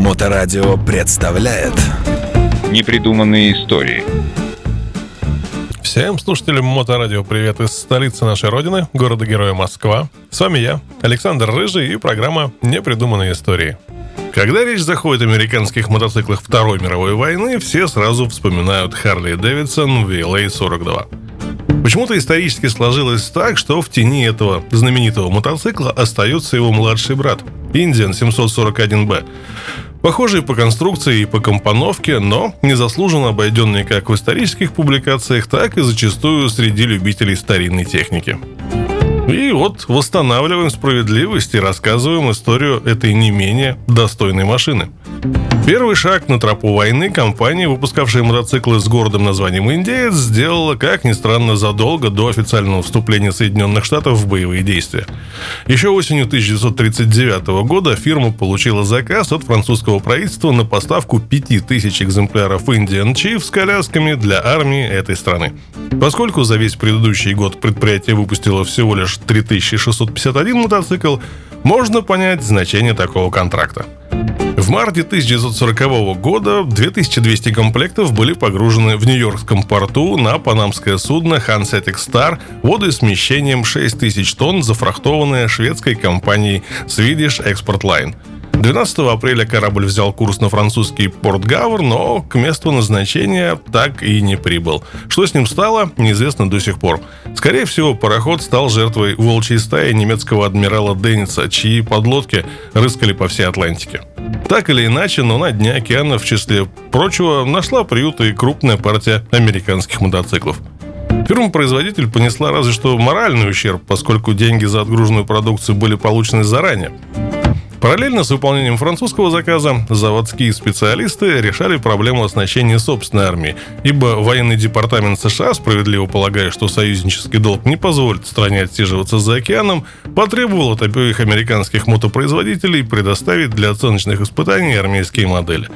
Моторадио представляет Непридуманные истории Всем слушателям Моторадио привет из столицы нашей родины, города-героя Москва. С вами я, Александр Рыжий и программа «Непридуманные истории». Когда речь заходит о американских мотоциклах Второй мировой войны, все сразу вспоминают Харли Дэвидсон VLA-42. Почему-то исторически сложилось так, что в тени этого знаменитого мотоцикла остается его младший брат – Indian 741B. Похожие по конструкции и по компоновке, но незаслуженно обойденные как в исторических публикациях, так и зачастую среди любителей старинной техники. И вот восстанавливаем справедливость и рассказываем историю этой не менее достойной машины – Первый шаг на тропу войны компания, выпускавшая мотоциклы с городом названием «Индеец», сделала, как ни странно, задолго до официального вступления Соединенных Штатов в боевые действия. Еще осенью 1939 года фирма получила заказ от французского правительства на поставку 5000 экземпляров Indian Chief с колясками для армии этой страны. Поскольку за весь предыдущий год предприятие выпустило всего лишь 3651 мотоцикл, можно понять значение такого контракта. В марте 1940 года 2200 комплектов были погружены в Нью-Йоркском порту на панамское судно Hanseatic Star водоизмещением 6000 тонн, зафрахтованное шведской компанией Swedish Export Line. 12 апреля корабль взял курс на французский порт Гавр, но к месту назначения так и не прибыл. Что с ним стало, неизвестно до сих пор. Скорее всего, пароход стал жертвой волчьей стаи немецкого адмирала Денниса, чьи подлодки рыскали по всей Атлантике. Так или иначе, но на дне океана, в числе прочего, нашла приют и крупная партия американских мотоциклов. Фирма-производитель понесла разве что моральный ущерб, поскольку деньги за отгруженную продукцию были получены заранее. Параллельно с выполнением французского заказа заводские специалисты решали проблему оснащения собственной армии, ибо военный департамент США, справедливо полагая, что союзнический долг не позволит стране отсиживаться за океаном, потребовал от обеих американских мотопроизводителей предоставить для оценочных испытаний армейские модели.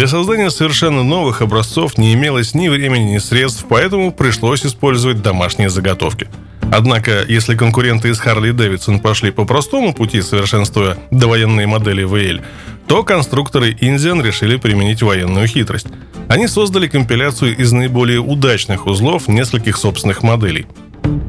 Для создания совершенно новых образцов не имелось ни времени, ни средств, поэтому пришлось использовать домашние заготовки – Однако, если конкуренты из Harley Davidson пошли по простому пути, совершенствуя довоенные модели VL, то конструкторы Indian решили применить военную хитрость. Они создали компиляцию из наиболее удачных узлов нескольких собственных моделей.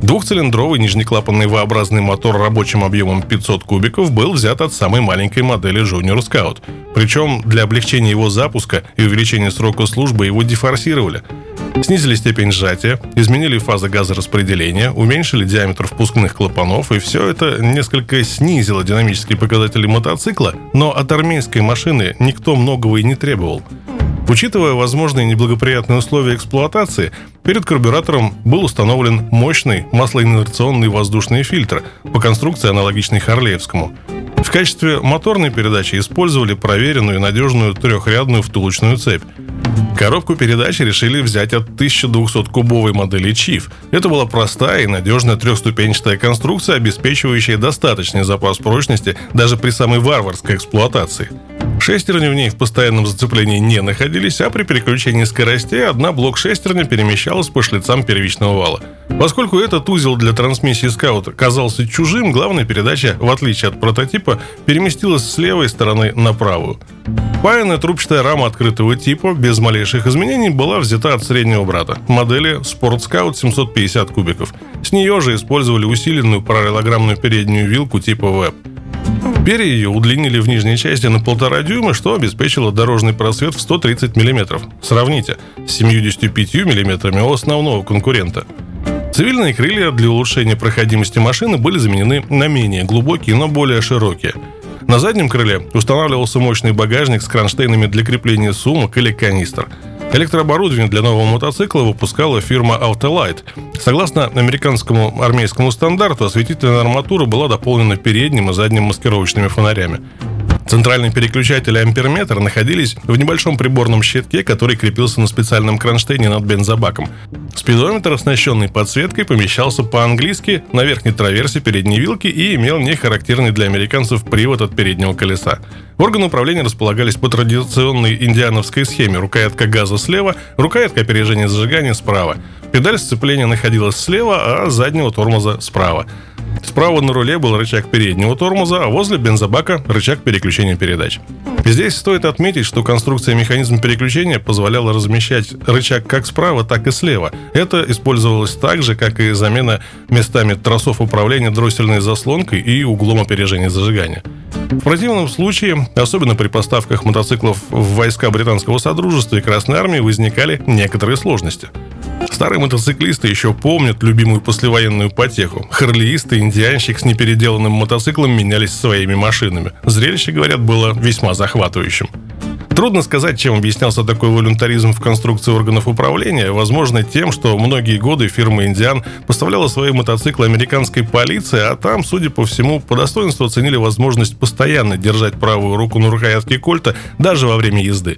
Двухцилиндровый нижнеклапанный V-образный мотор рабочим объемом 500 кубиков был взят от самой маленькой модели Junior Scout. Причем для облегчения его запуска и увеличения срока службы его дефорсировали – Снизили степень сжатия, изменили фазы газораспределения, уменьшили диаметр впускных клапанов, и все это несколько снизило динамические показатели мотоцикла, но от армейской машины никто многого и не требовал. Учитывая возможные неблагоприятные условия эксплуатации, перед карбюратором был установлен мощный маслоинерционный воздушный фильтр по конструкции аналогичной Харлеевскому. В качестве моторной передачи использовали проверенную и надежную трехрядную втулочную цепь. Коробку передач решили взять от 1200-кубовой модели Chief. Это была простая и надежная трехступенчатая конструкция, обеспечивающая достаточный запас прочности даже при самой варварской эксплуатации. Шестерни в ней в постоянном зацеплении не находились, а при переключении скоростей одна блок шестерня перемещалась по шлицам первичного вала. Поскольку этот узел для трансмиссии Scout казался чужим, главная передача, в отличие от прототипа, переместилась с левой стороны на правую. Паянная трубчатая рама открытого типа без малейших изменений была взята от среднего брата, модели Sport Scout 750 кубиков. С нее же использовали усиленную параллелограммную переднюю вилку типа Web. Перья ее удлинили в нижней части на полтора дюйма, что обеспечило дорожный просвет в 130 мм. Сравните, с 75 мм у основного конкурента. Цивильные крылья для улучшения проходимости машины были заменены на менее глубокие, но более широкие – на заднем крыле устанавливался мощный багажник с кронштейнами для крепления сумок или канистр. Электрооборудование для нового мотоцикла выпускала фирма Autolite. Согласно американскому армейскому стандарту, осветительная арматура была дополнена передним и задним маскировочными фонарями. Центральный переключатель и амперметр находились в небольшом приборном щитке, который крепился на специальном кронштейне над бензобаком. Спидометр, оснащенный подсветкой, помещался по-английски на верхней траверсе передней вилки и имел нехарактерный для американцев привод от переднего колеса. Органы управления располагались по традиционной индиановской схеме. Рукоятка газа слева, рукоятка опережения зажигания справа. Педаль сцепления находилась слева, а заднего тормоза справа. Справа на руле был рычаг переднего тормоза, а возле бензобака рычаг переключения передач. Здесь стоит отметить, что конструкция механизма переключения позволяла размещать рычаг как справа, так и слева. Это использовалось так же, как и замена местами тросов управления дроссельной заслонкой и углом опережения зажигания. В противном случае, особенно при поставках мотоциклов в войска британского содружества и Красной армии, возникали некоторые сложности. Старые мотоциклисты еще помнят любимую послевоенную потеху. Харлеисты и индианщик с непеределанным мотоциклом менялись своими машинами. Зрелище, говорят, было весьма захватывающим. Трудно сказать, чем объяснялся такой волюнтаризм в конструкции органов управления. Возможно, тем, что многие годы фирма «Индиан» поставляла свои мотоциклы американской полиции, а там, судя по всему, по достоинству оценили возможность постоянно держать правую руку на рукоятке кольта даже во время езды.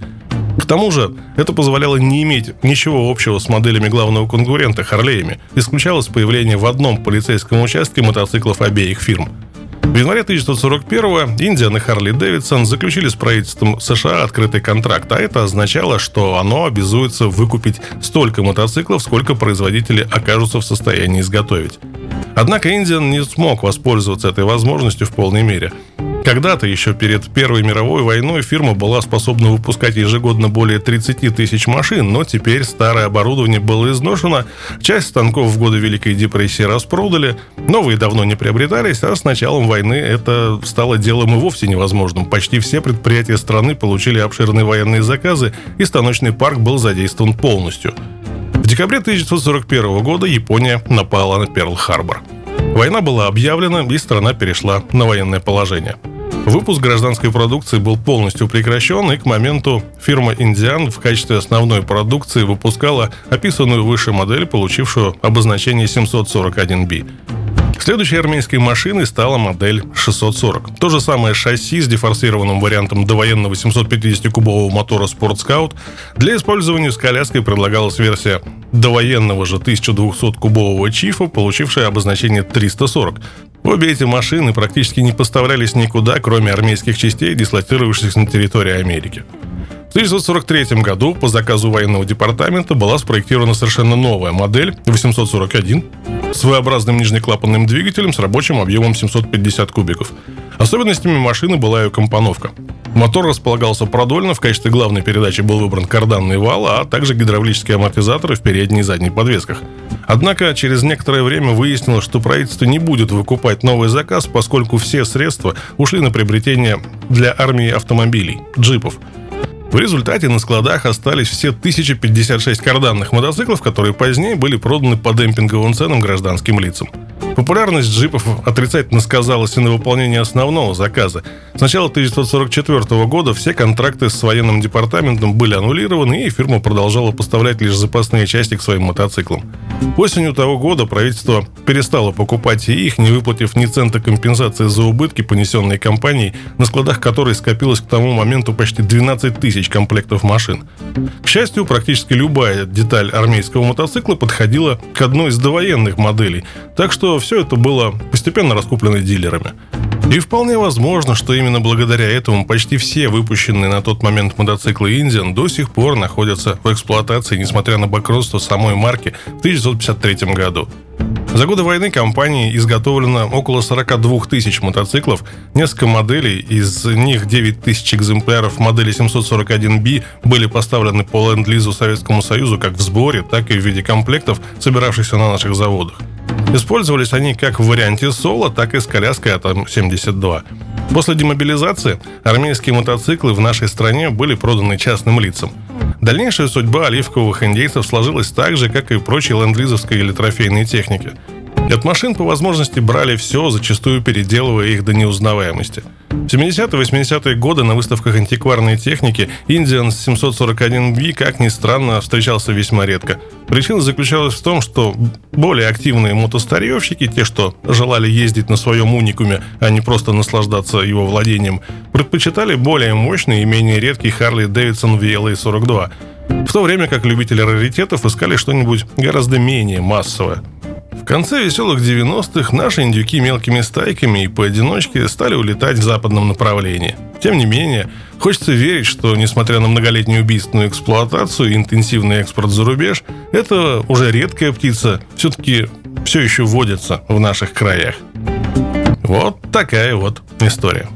К тому же, это позволяло не иметь ничего общего с моделями главного конкурента Харлеями. Исключалось появление в одном полицейском участке мотоциклов обеих фирм. В январе 1941-го Индиан и Харли Дэвидсон заключили с правительством США открытый контракт, а это означало, что оно обязуется выкупить столько мотоциклов, сколько производители окажутся в состоянии изготовить. Однако Индиан не смог воспользоваться этой возможностью в полной мере. Когда-то, еще перед Первой мировой войной, фирма была способна выпускать ежегодно более 30 тысяч машин, но теперь старое оборудование было изношено, часть станков в годы Великой депрессии распродали, новые давно не приобретались, а с началом войны это стало делом и вовсе невозможным. Почти все предприятия страны получили обширные военные заказы, и станочный парк был задействован полностью. В декабре 1941 года Япония напала на Перл-Харбор. Война была объявлена, и страна перешла на военное положение – Выпуск гражданской продукции был полностью прекращен, и к моменту фирма «Индиан» в качестве основной продукции выпускала описанную выше модель, получившую обозначение 741B. Следующей армейской машиной стала модель 640. То же самое шасси с дефорсированным вариантом довоенного 750-кубового мотора Sport Scout. Для использования с коляской предлагалась версия довоенного же 1200-кубового чифа, получившая обозначение 340. Обе эти машины практически не поставлялись никуда, кроме армейских частей, дислоцировавшихся на территории Америки. В 1943 году по заказу военного департамента была спроектирована совершенно новая модель 841 с своеобразным нижнеклапанным двигателем с рабочим объемом 750 кубиков. Особенностями машины была ее компоновка. Мотор располагался продольно, в качестве главной передачи был выбран карданный вал, а также гидравлические амортизаторы в передней и задней подвесках. Однако через некоторое время выяснилось, что правительство не будет выкупать новый заказ, поскольку все средства ушли на приобретение для армии автомобилей, джипов – в результате на складах остались все 1056 карданных мотоциклов, которые позднее были проданы по демпинговым ценам гражданским лицам. Популярность джипов отрицательно сказалась и на выполнении основного заказа. С начала 1944 года все контракты с военным департаментом были аннулированы, и фирма продолжала поставлять лишь запасные части к своим мотоциклам. Осенью того года правительство перестало покупать их, не выплатив ни цента компенсации за убытки, понесенные компанией, на складах которой скопилось к тому моменту почти 12 тысяч комплектов машин. К счастью, практически любая деталь армейского мотоцикла подходила к одной из довоенных моделей, так что все это было постепенно раскуплено дилерами. И вполне возможно, что именно благодаря этому почти все выпущенные на тот момент мотоциклы Индиан до сих пор находятся в эксплуатации, несмотря на банкротство самой марки в 1953 году. За годы войны компании изготовлено около 42 тысяч мотоциклов, несколько моделей, из них 9 тысяч экземпляров модели 741B были поставлены по ленд-лизу Советскому Союзу как в сборе, так и в виде комплектов, собиравшихся на наших заводах. Использовались они как в варианте соло, так и с коляской АТ-72. После демобилизации армейские мотоциклы в нашей стране были проданы частным лицам. Дальнейшая судьба оливковых индейцев сложилась так же, как и прочей ленд-лизовской или трофейной техники. От машин по возможности брали все, зачастую переделывая их до неузнаваемости – в 70-80-е годы на выставках антикварной техники Indian 741B, как ни странно, встречался весьма редко. Причина заключалась в том, что более активные мотостаревщики, те, что желали ездить на своем уникуме, а не просто наслаждаться его владением, предпочитали более мощный и менее редкий Harley Davidson VLA 42, в то время как любители раритетов искали что-нибудь гораздо менее массовое. В конце веселых 90-х наши индюки мелкими стайками и поодиночке стали улетать в западном направлении. Тем не менее, хочется верить, что, несмотря на многолетнюю убийственную эксплуатацию и интенсивный экспорт за рубеж, это уже редкая птица все-таки все еще водится в наших краях. Вот такая вот история.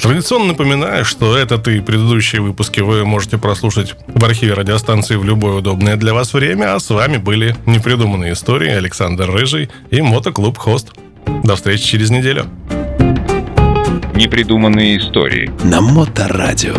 Традиционно напоминаю, что этот и предыдущие выпуски вы можете прослушать в архиве радиостанции в любое удобное для вас время, а с вами были непридуманные истории Александр Рыжий и Мотоклуб Хост. До встречи через неделю. Непридуманные истории. На Моторадио.